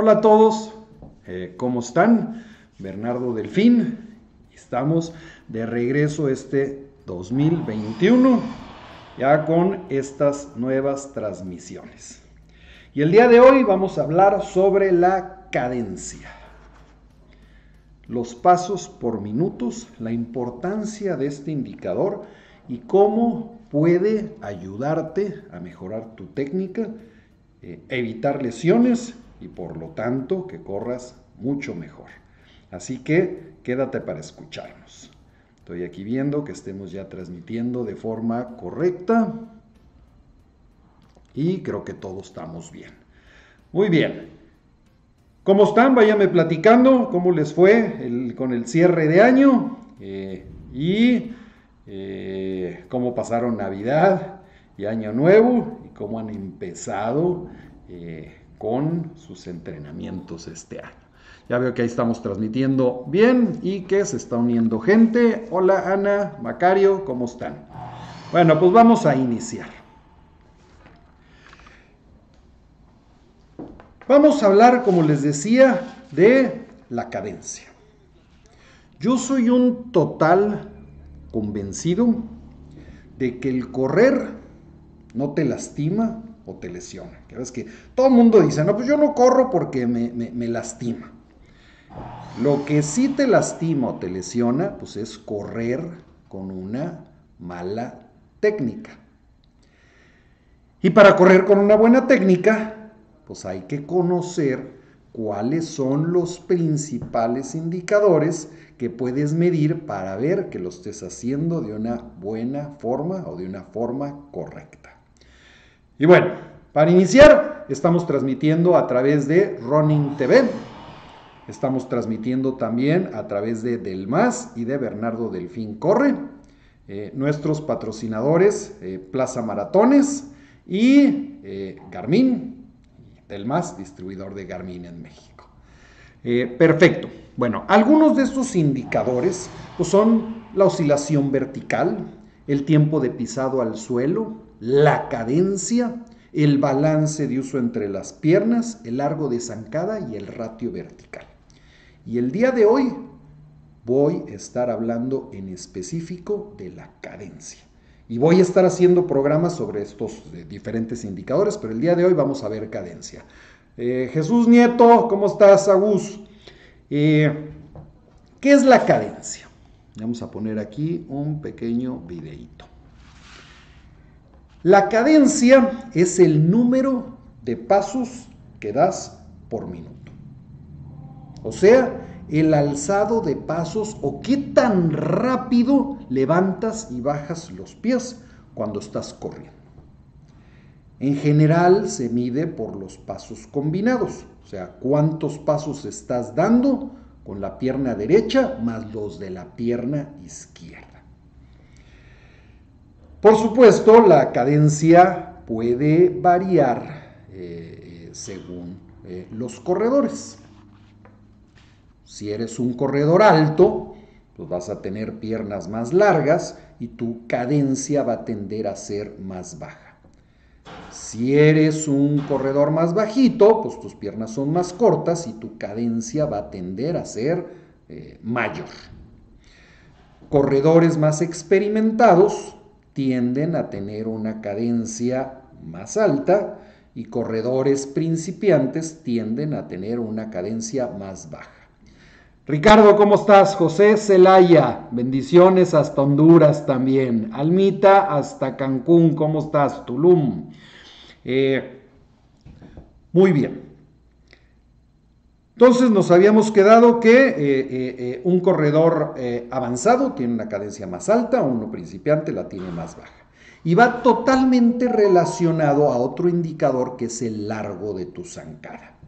Hola a todos, eh, ¿cómo están? Bernardo Delfín, estamos de regreso este 2021 ya con estas nuevas transmisiones. Y el día de hoy vamos a hablar sobre la cadencia, los pasos por minutos, la importancia de este indicador y cómo puede ayudarte a mejorar tu técnica, eh, evitar lesiones y por lo tanto que corras mucho mejor. Así que quédate para escucharnos. Estoy aquí viendo que estemos ya transmitiendo de forma correcta y creo que todos estamos bien. Muy bien. ¿Cómo están? Váyame platicando cómo les fue con el cierre de año eh, y eh, cómo pasaron Navidad y Año Nuevo y cómo han empezado eh, con sus entrenamientos este año. Ya veo que ahí estamos transmitiendo bien y que se está uniendo gente. Hola Ana, Macario, ¿cómo están? Bueno, pues vamos a iniciar. Vamos a hablar, como les decía, de la cadencia. Yo soy un total convencido de que el correr no te lastima, o te lesiona. Que que todo el mundo dice, no, pues yo no corro porque me, me, lastima. Lo que sí te lastima o te lesiona, pues es correr con una mala técnica. Y para correr con una buena técnica, pues hay que conocer cuáles son los principales indicadores que puedes medir para ver que lo estés haciendo de una buena forma o de una forma correcta. Y bueno, para iniciar, estamos transmitiendo a través de Running TV. Estamos transmitiendo también a través de Del Más y de Bernardo Delfín Corre. Eh, nuestros patrocinadores, eh, Plaza Maratones y eh, Garmin, Del Más, distribuidor de Garmin en México. perfecto. Bueno, algunos de estos indicadores pues, son la oscilación vertical, el tiempo de pisado al suelo, la cadencia, el balance de uso entre las piernas, el largo de zancada y el ratio vertical. Y el día de hoy voy a estar hablando en específico de la cadencia. Y voy a estar haciendo programas sobre estos eh, diferentes indicadores, pero el día de hoy vamos a ver cadencia. Eh, Jesús Nieto, ¿cómo estás, Agus? Eh, ¿Qué es la cadencia? Vamos a poner aquí un pequeño videíto. La cadencia es el número de pasos que das por minuto. O sea, el alzado de pasos o qué tan rápido levantas y bajas los pies cuando estás corriendo. En general se mide por los pasos combinados, o sea, cuántos pasos estás dando con la pierna derecha más los de la pierna izquierda. Por supuesto, la cadencia puede variar eh, según eh, los corredores. Si eres un corredor alto, pues vas a tener piernas más largas y tu cadencia va a tender a ser más baja. Si eres un corredor más bajito, pues tus piernas son más cortas y tu cadencia va a tender a ser eh, mayor. Corredores más experimentados tienden a tener una cadencia más alta y corredores principiantes tienden a tener una cadencia más baja. Ricardo, ¿cómo estás? José Celaya, bendiciones hasta Honduras también. Almita hasta Cancún, ¿cómo estás? Tulum. Eh, muy bien. Entonces nos habíamos quedado que eh, eh, eh, un corredor avanzado tiene una cadencia más alta, uno principiante la tiene más baja. Y va totalmente relacionado a otro indicador que es el largo de tu zancada.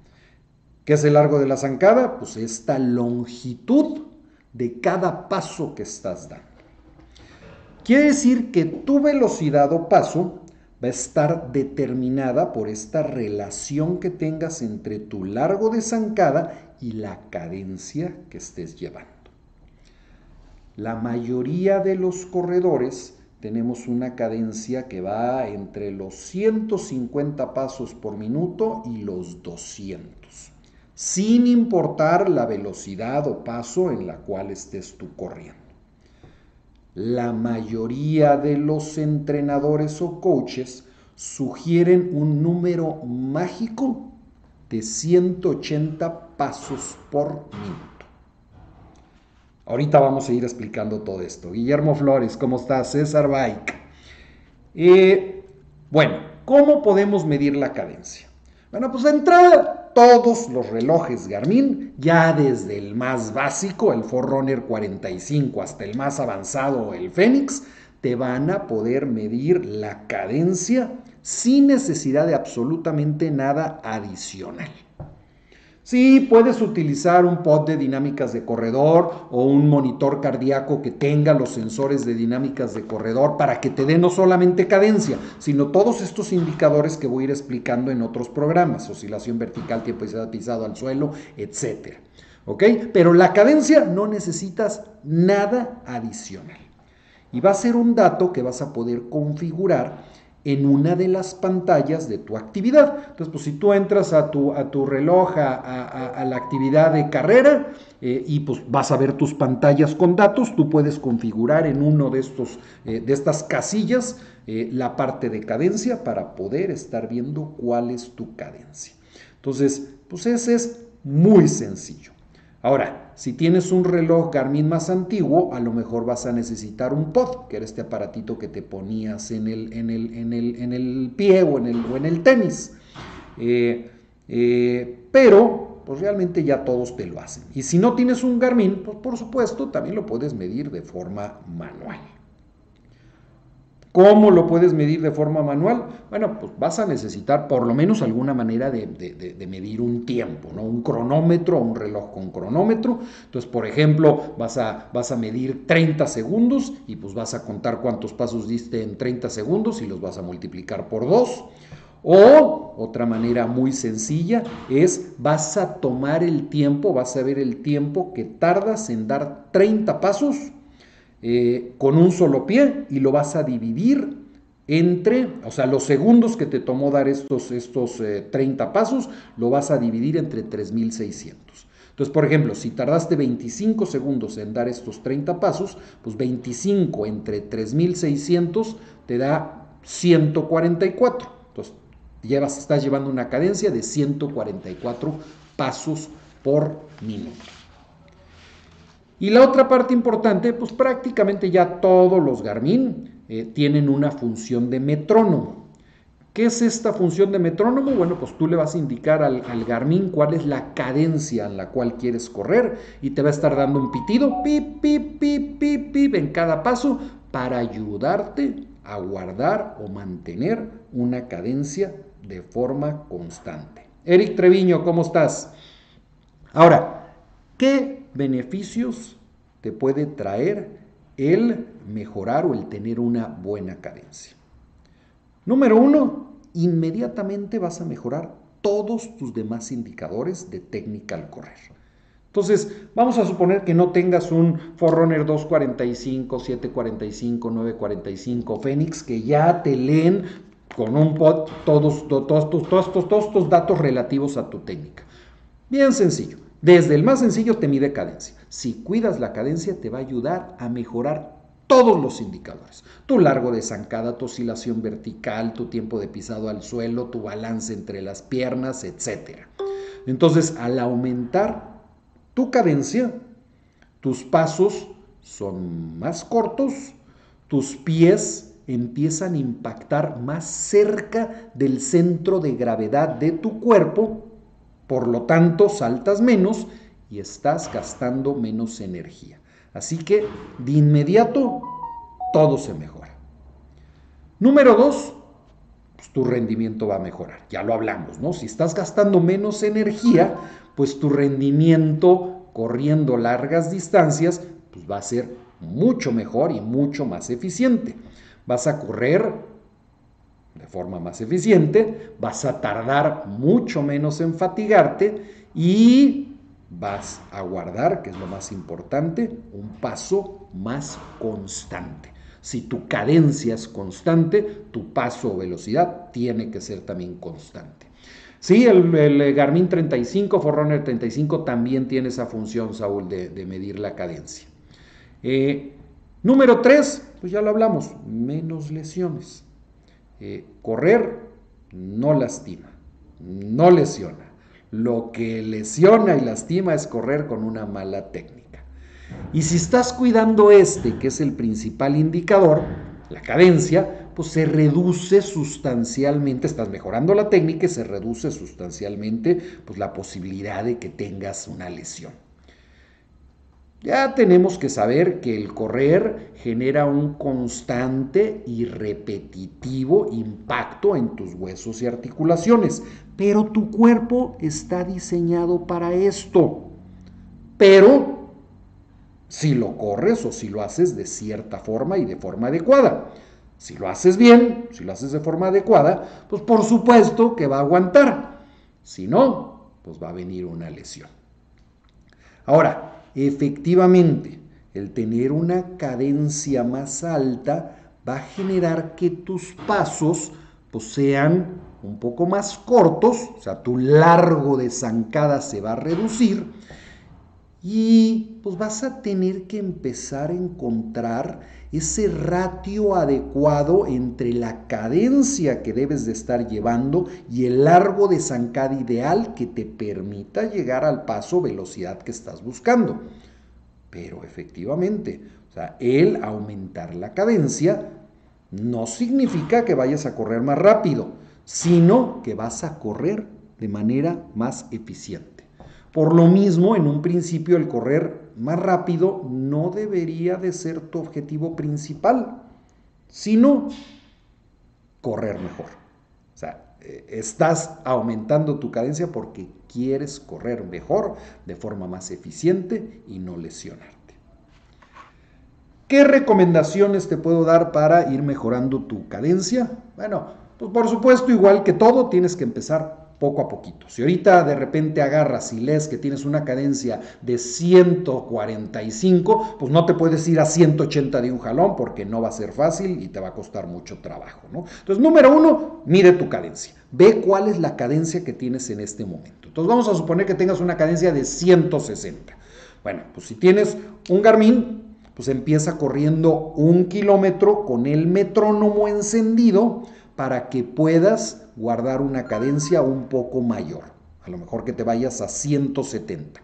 ¿Qué es el largo de la zancada? Pues esta longitud de cada paso que estás dando. Quiere decir que tu velocidad o paso va a estar determinada por esta relación que tengas entre tu largo de zancada y la cadencia que estés llevando. La mayoría de los corredores tenemos una cadencia que va entre los 150 pasos por minuto y los 200. sin importar la velocidad o paso en la cual estés tú corriendo. La mayoría de los entrenadores o coaches sugieren un número mágico de 180 pasos por minuto. Ahorita vamos a ir explicando todo esto. Guillermo Flores, ¿cómo estás? César Bike. Eh, bueno, ¿cómo podemos medir la cadencia? Bueno, pues de entrada, todos los relojes Garmin, ya desde el más básico, el Forerunner 45, hasta el más avanzado, el Fenix, te van a poder medir la cadencia sin necesidad de absolutamente nada adicional. Sí, puedes utilizar un pod de dinámicas de corredor o un monitor cardíaco que tenga los sensores de dinámicas de corredor para que te dé no solamente cadencia, sino todos estos indicadores que voy a ir explicando en otros programas, oscilación vertical, tiempo pisado al suelo, etc. ¿Ok? Pero la cadencia no necesitas nada adicional. Y va a ser un dato que vas a poder configurar en una de las pantallas de tu actividad. Entonces, pues si tú entras a tu, a tu reloj, a, la actividad de carrera, eh, y pues vas a ver tus pantallas con datos, tú puedes configurar en uno de, estos, eh, de estas casillas eh, la parte de cadencia para poder estar viendo cuál es tu cadencia. Entonces, pues ese es muy sencillo. Ahora, si tienes un reloj Garmin más antiguo, a lo mejor vas a necesitar un pod, que era este aparatito que te ponías en el, en el, pie o en el, o en el tenis. Eh, eh, pero, pues realmente ya todos te lo hacen. Y si no tienes un Garmin, pues por supuesto también lo puedes medir de forma manual. ¿Cómo lo puedes medir de forma manual? Bueno, pues vas a necesitar por lo menos alguna manera de, medir un tiempo, ¿no? Un cronómetro, un reloj con cronómetro. Entonces, por ejemplo, vas a, vas a medir 30 segundos y pues vas a contar cuántos pasos diste en 30 segundos y los vas a multiplicar por 2. O otra manera muy sencilla es vas a tomar el tiempo, vas a ver el tiempo que tardas en dar 30 pasos eh, con un solo pie y lo vas a dividir entre, o sea, los segundos que te tomó dar estos, estos 30 eh, pasos, lo vas a dividir entre 3600. Entonces, por ejemplo, si tardaste 25 segundos en dar estos 30 pasos, pues 25 entre 3600 te da 144. Entonces, llevas, estás llevando una cadencia de 144 pasos por minuto. Y la otra parte importante, pues prácticamente ya todos los Garmin eh, tienen una función de metrónomo. ¿Qué es esta función de metrónomo? Bueno, pues tú le vas a indicar al, Garmin cuál es la cadencia en la cual quieres correr y te va a estar dando un pitido, pip, pip, pip, pip, pip, en cada paso para ayudarte a guardar o mantener una cadencia de forma constante. Eric Treviño, ¿cómo estás? Ahora, ¿qué beneficios te puede traer el mejorar o el tener una buena cadencia. Número uno, inmediatamente vas a mejorar todos tus demás indicadores de técnica al correr. Entonces, vamos a suponer que no tengas un Forerunner 245, 745, 945 Phoenix, que ya te leen con un pod todos, todos, todos, todos estos datos relativos a tu técnica. Bien sencillo. Desde el más sencillo te mide cadencia. Si cuidas la cadencia te va a ayudar a mejorar todos los indicadores. Tu largo de zancada, tu oscilación vertical, tu tiempo de pisado al suelo, tu balance entre las piernas, etc. Entonces, al aumentar tu cadencia, tus pasos son más cortos, tus pies empiezan a impactar más cerca del centro de gravedad de tu cuerpo por lo tanto, saltas menos y estás gastando menos energía. Así que de inmediato todo se mejora. Número dos, pues tu rendimiento va a mejorar. Ya lo hablamos, ¿no? Si estás gastando menos energía, pues tu rendimiento corriendo largas distancias, pues va a ser mucho mejor y mucho más eficiente. Vas a correr forma más eficiente, vas a tardar mucho menos en fatigarte y vas a guardar, que es lo más importante, un paso más constante. Si tu cadencia es constante, tu paso o velocidad tiene que ser también constante. Sí, el, Garmin 35, Forerunner 35 también tiene esa función, Saúl, de, medir la cadencia. Eh, número 3, pues ya lo hablamos, menos lesiones. Eh, correr no lastima, no lesiona. Lo que lesiona y lastima es correr con una mala técnica. Y si estás cuidando este, que es el principal indicador, la cadencia, pues se reduce sustancialmente, estás mejorando la técnica y se reduce sustancialmente pues la posibilidad de que tengas una lesión. Ya tenemos que saber que el correr genera un constante y repetitivo impacto en tus huesos y articulaciones, pero tu cuerpo está diseñado para esto. Pero si lo corres o si lo haces de cierta forma y de forma adecuada. Si lo haces bien, si lo haces de forma adecuada, pues por supuesto que va a aguantar. Si no, pues va a venir una lesión. Ahora, efectivamente, el tener una cadencia más alta va a generar que tus pasos pues, sean un poco más cortos, o sea, tu largo de zancada se va a reducir y pues vas a tener que empezar a encontrar ese ratio adecuado entre la cadencia que debes de estar llevando y el largo de zancada ideal que te permita llegar al paso velocidad que estás buscando. Pero efectivamente, o sea, el aumentar la cadencia no significa que vayas a correr más rápido, sino que vas a correr de manera más eficiente. Por lo mismo, en un principio el correr más rápido no debería de ser tu objetivo principal, sino correr mejor. O sea, eh, estás aumentando tu cadencia porque quieres correr mejor, de forma más eficiente y no lesionarte. ¿Qué recomendaciones te puedo dar para ir mejorando tu cadencia? Bueno, pues por supuesto, igual que todo, tienes que empezar poco a poquito. Si ahorita de repente agarras y lees que tienes una cadencia de 145, pues no te puedes ir a 180 de un jalón porque no va a ser fácil y te va a costar mucho trabajo. ¿no? Entonces, número uno, mide tu cadencia. Ve cuál es la cadencia que tienes en este momento. Entonces, vamos a suponer que tengas una cadencia de 160. Bueno, pues si tienes un Garmin, pues empieza corriendo un kilómetro con el metrónomo encendido para que puedas guardar una cadencia un poco mayor. A lo mejor que te vayas a 170.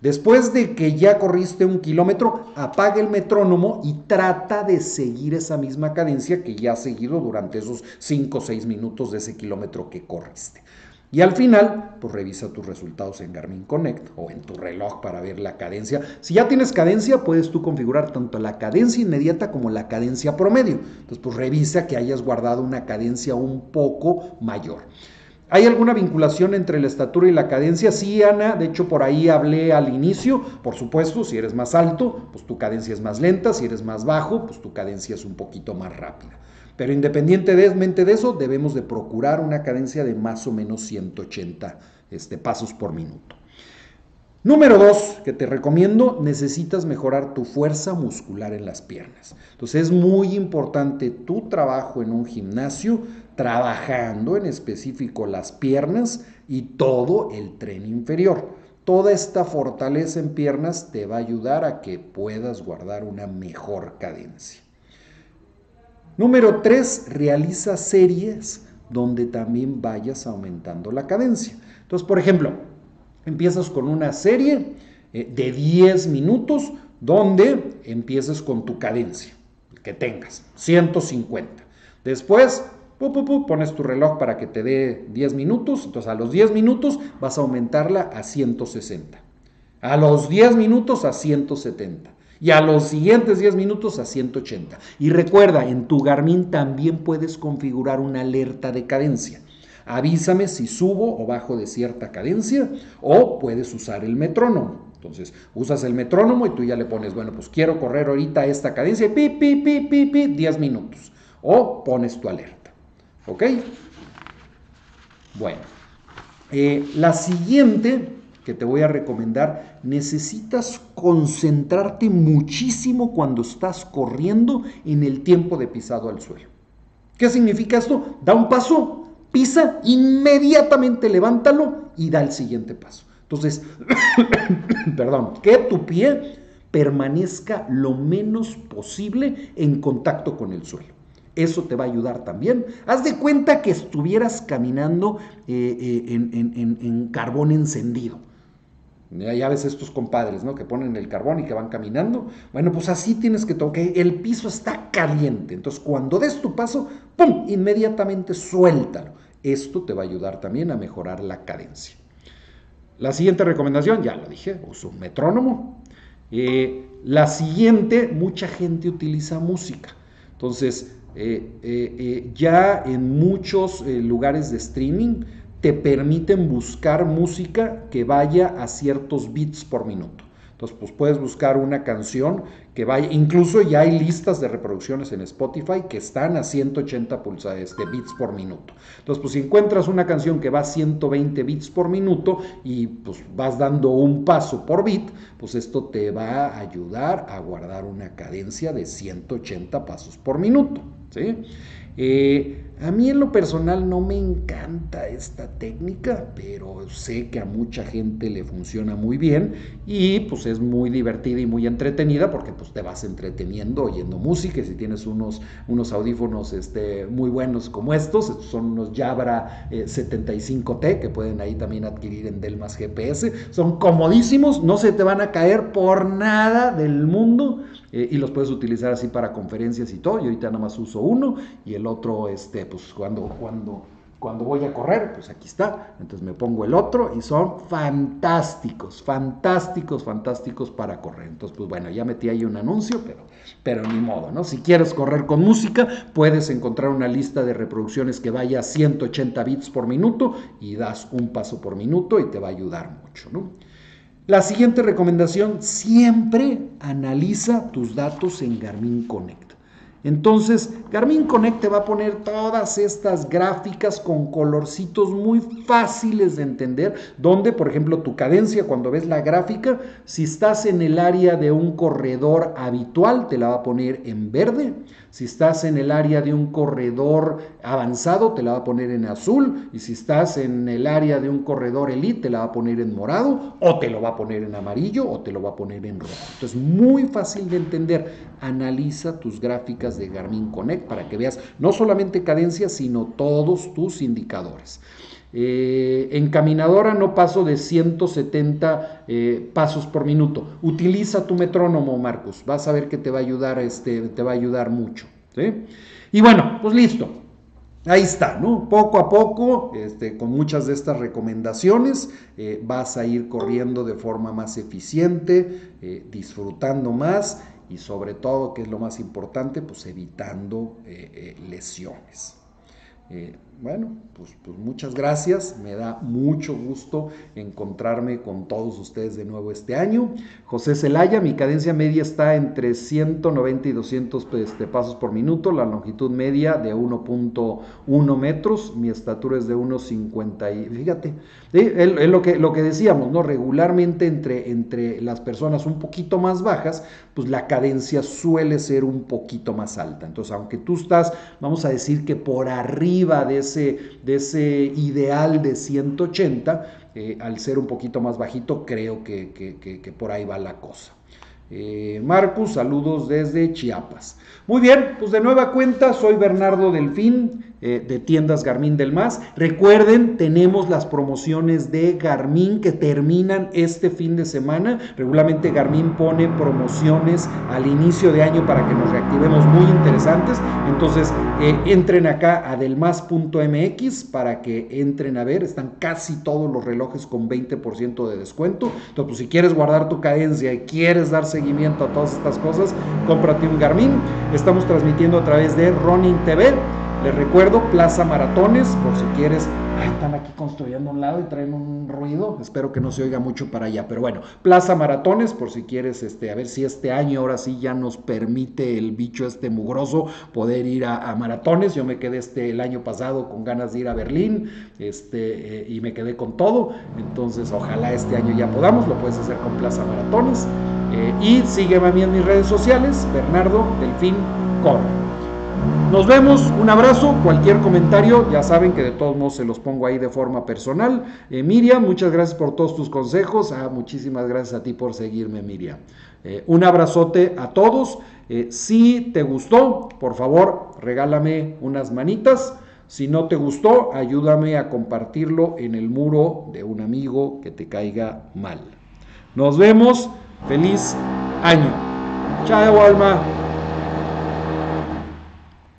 Después de que ya corriste un kilómetro, apaga el metrónomo y trata de seguir esa misma cadencia que ya has seguido durante esos 5 o 6 minutos de ese kilómetro que corriste. Y al final, pues revisa tus resultados en Garmin Connect o en tu reloj para ver la cadencia. Si ya tienes cadencia, puedes tú configurar tanto la cadencia inmediata como la cadencia promedio. Entonces, pues revisa que hayas guardado una cadencia un poco mayor. ¿Hay alguna vinculación entre la estatura y la cadencia? Sí, Ana, de hecho por ahí hablé al inicio, por supuesto, si eres más alto, pues tu cadencia es más lenta, si eres más bajo, pues tu cadencia es un poquito más rápida. Pero independientemente de eso, debemos de procurar una cadencia de más o menos 180 este, pasos por minuto. Número dos, que te recomiendo, necesitas mejorar tu fuerza muscular en las piernas. Entonces es muy importante tu trabajo en un gimnasio, trabajando en específico las piernas y todo el tren inferior. Toda esta fortaleza en piernas te va a ayudar a que puedas guardar una mejor cadencia. Número 3, realiza series donde también vayas aumentando la cadencia. Entonces, por ejemplo, empiezas con una serie eh, de 10 minutos donde empieces con tu cadencia que tengas, 150. Después, pones tu reloj para que te dé 10 minutos, entonces a los 10 minutos vas a aumentarla a 160. A los 10 minutos a 170 y a los siguientes 10 minutos a 180. Y recuerda, en tu Garmin también puedes configurar una alerta de cadencia. Avísame si subo o bajo de cierta cadencia o puedes usar el metrónomo. Entonces, usas el metrónomo y tú ya le pones, bueno, pues quiero correr ahorita esta cadencia, pi, pi, pi, pi, pi, 10 minutos. O pones tu alerta. ¿Ok? Bueno, eh, la siguiente que te voy a recomendar, necesitas concentrarte muchísimo cuando estás corriendo en el tiempo de pisado al suelo. ¿Qué significa esto? Da un paso, pisa, inmediatamente levántalo y da el siguiente paso. Entonces, perdón, que tu pie permanezca lo menos posible en contacto con el suelo. Eso te va a ayudar también. Haz de cuenta que estuvieras caminando eh, eh, en, carbón encendido. Ya, ves estos compadres, ¿no? Que ponen el carbón y que van caminando. Bueno, pues así tienes que tocar. El piso está caliente. Entonces, cuando des tu paso, ¡pum! Inmediatamente suéltalo. Esto te va a ayudar también a mejorar la cadencia. La siguiente recomendación, ya lo dije, uso un metrónomo. Eh, la siguiente, mucha gente utiliza música. Entonces, eh, eh, ya en muchos lugares de streaming te permiten buscar música que vaya a ciertos bits por minuto. Entonces, pues puedes buscar una canción que vaya, incluso ya hay listas de reproducciones en Spotify que están a 180 pulsadas de bits por minuto. Entonces, pues si encuentras una canción que va a 120 bits por minuto y pues vas dando un paso por bit, pues esto te va a ayudar a guardar una cadencia de 180 pasos por minuto. ¿sí? Eh, a mí en lo personal no me encanta esta técnica, pero sé que a mucha gente le funciona muy bien y pues es muy divertida y muy entretenida porque pues te vas entreteniendo oyendo música y si tienes unos, unos audífonos este, muy buenos como estos, estos son unos Jabra 75T eh, que pueden ahí también adquirir en Delmas GPS, son comodísimos, no se te van a caer por nada del mundo eh, y los puedes utilizar así para conferencias y todo. Yo ahorita nada más uso uno y el otro, este, pues cuando, cuando, cuando voy a correr, pues aquí está. Entonces me pongo el otro y son fantásticos, fantásticos, fantásticos para correr. Entonces, pues bueno, ya metí ahí un anuncio, pero, pero ni modo, ¿no? Si quieres correr con música, puedes encontrar una lista de reproducciones que vaya a 180 bits por minuto y das un paso por minuto y te va a ayudar mucho, ¿no? La siguiente recomendación, siempre analiza tus datos en Garmin Connect. Entonces, Garmin Connect te va a poner todas estas gráficas con colorcitos muy fáciles de entender, donde, por ejemplo, tu cadencia, cuando ves la gráfica, si estás en el área de un corredor habitual, te la va a poner en verde. Si estás en el área de un corredor avanzado, te la va a poner en azul. Y si estás en el área de un corredor elite, te la va a poner en morado. O te lo va a poner en amarillo o te lo va a poner en rojo. Entonces, muy fácil de entender. Analiza tus gráficas de Garmin Connect para que veas no solamente cadencia, sino todos tus indicadores. Eh, en caminadora no paso de 170 eh, pasos por minuto. Utiliza tu metrónomo, Marcos. Vas a ver que te va a ayudar, este, te va a ayudar mucho. Y bueno, pues listo. Ahí está, ¿no? Poco a poco, este, con muchas de estas recomendaciones, eh, vas a ir corriendo de forma más eficiente, disfrutando más y sobre todo, que es lo más importante, pues evitando lesiones. Bueno, pues, pues, muchas gracias. Me da mucho gusto encontrarme con todos ustedes de nuevo este año. José Celaya, mi cadencia media está entre 190 y 200 este, pasos por minuto, la longitud media de 1.1 metros, mi estatura es de 1.50 y fíjate, es lo que, lo que decíamos, ¿no? Regularmente entre, entre las personas un poquito más bajas, pues la cadencia suele ser un poquito más alta. Entonces, aunque tú estás, vamos a decir que por arriba de de ese ideal de 180, eh, al ser un poquito más bajito, creo que, por ahí va la cosa. Eh, Marcus, saludos desde Chiapas. Muy bien, pues de nueva cuenta, soy Bernardo Delfín. Eh, de tiendas Garmin del Más. Recuerden, tenemos las promociones de Garmin que terminan este fin de semana. Regularmente Garmin pone promociones al inicio de año para que nos reactivemos muy interesantes. Entonces, eh, entren acá a delmas.mx para que entren a ver. Están casi todos los relojes con 20% de descuento. Entonces, pues, si quieres guardar tu cadencia y quieres dar seguimiento a todas estas cosas, cómprate un Garmin. Estamos transmitiendo a través de Ronin TV. Les recuerdo, Plaza Maratones, por si quieres. Ay, están aquí construyendo un lado y traen un ruido. Espero que no se oiga mucho para allá. Pero bueno, Plaza Maratones, por si quieres, este, a ver si este año ahora sí ya nos permite el bicho este mugroso poder ir a, maratones. Yo me quedé este el año pasado con ganas de ir a Berlín, este, eh, y me quedé con todo. Entonces, ojalá este año ya podamos. Lo puedes hacer con Plaza Maratones. Eh, y sígueme a mí en mis redes sociales, Bernardo Delfín Corre. Nos vemos, un abrazo, cualquier comentario, ya saben que de todos modos se los pongo ahí de forma personal. Eh, Miriam, muchas gracias por todos tus consejos. Ah, muchísimas gracias a ti por seguirme, Miriam. Eh, un abrazote a todos. Eh, si te gustó, por favor, regálame unas manitas. Si no te gustó, ayúdame a compartirlo en el muro de un amigo que te caiga mal. Nos vemos. Feliz año. Chao, Alma.